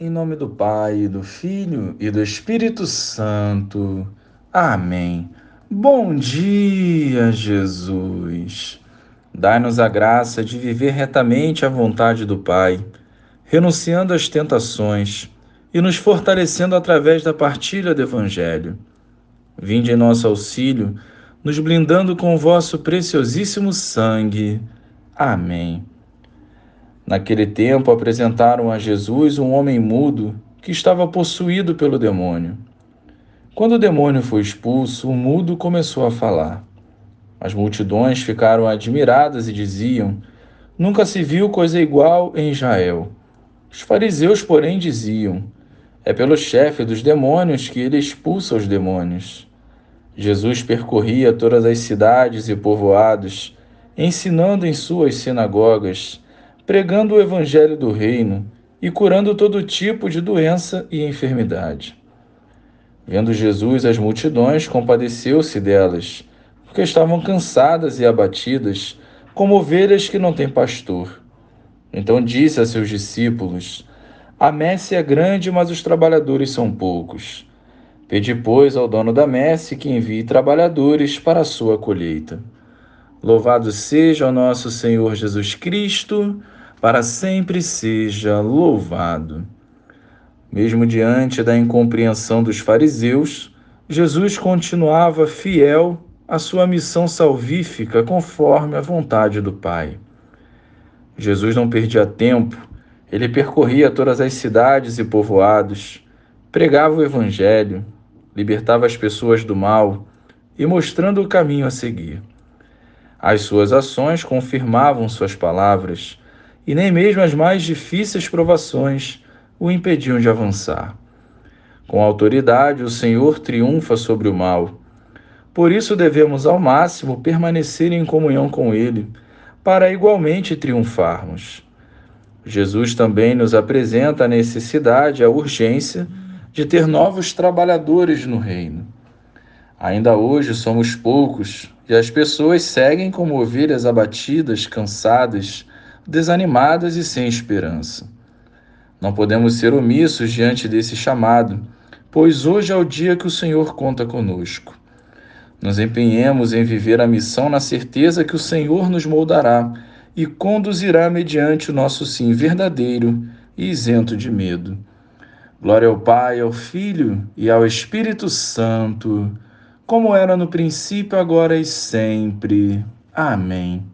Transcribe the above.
Em nome do Pai, do Filho e do Espírito Santo. Amém. Bom dia, Jesus. Dai-nos a graça de viver retamente a vontade do Pai, renunciando às tentações e nos fortalecendo através da partilha do Evangelho. Vinde em nosso auxílio, nos blindando com o vosso preciosíssimo sangue. Amém. Naquele tempo apresentaram a Jesus um homem mudo que estava possuído pelo demônio. Quando o demônio foi expulso, o mudo começou a falar. As multidões ficaram admiradas e diziam: Nunca se viu coisa igual em Israel. Os fariseus, porém, diziam: É pelo chefe dos demônios que ele expulsa os demônios. Jesus percorria todas as cidades e povoados, ensinando em suas sinagogas pregando o evangelho do reino e curando todo tipo de doença e enfermidade. Vendo Jesus as multidões, compadeceu-se delas, porque estavam cansadas e abatidas, como ovelhas que não têm pastor. Então disse a seus discípulos: A messe é grande, mas os trabalhadores são poucos. Pedi, pois, ao dono da messe que envie trabalhadores para a sua colheita. Louvado seja o nosso Senhor Jesus Cristo para sempre seja louvado. Mesmo diante da incompreensão dos fariseus, Jesus continuava fiel à sua missão salvífica conforme a vontade do Pai. Jesus não perdia tempo, ele percorria todas as cidades e povoados, pregava o Evangelho, libertava as pessoas do mal e mostrando o caminho a seguir. As suas ações confirmavam suas palavras e nem mesmo as mais difíceis provações o impediam de avançar. Com autoridade, o Senhor triunfa sobre o mal. Por isso devemos ao máximo permanecer em comunhão com Ele, para igualmente triunfarmos. Jesus também nos apresenta a necessidade, a urgência de ter novos trabalhadores no reino. Ainda hoje somos poucos e as pessoas seguem como ovelhas abatidas, cansadas, desanimadas e sem esperança. Não podemos ser omissos diante desse chamado, pois hoje é o dia que o Senhor conta conosco. Nos empenhemos em viver a missão na certeza que o Senhor nos moldará e conduzirá mediante o nosso sim verdadeiro e isento de medo. Glória ao Pai, ao Filho e ao Espírito Santo, como era no princípio, agora e sempre. Amém.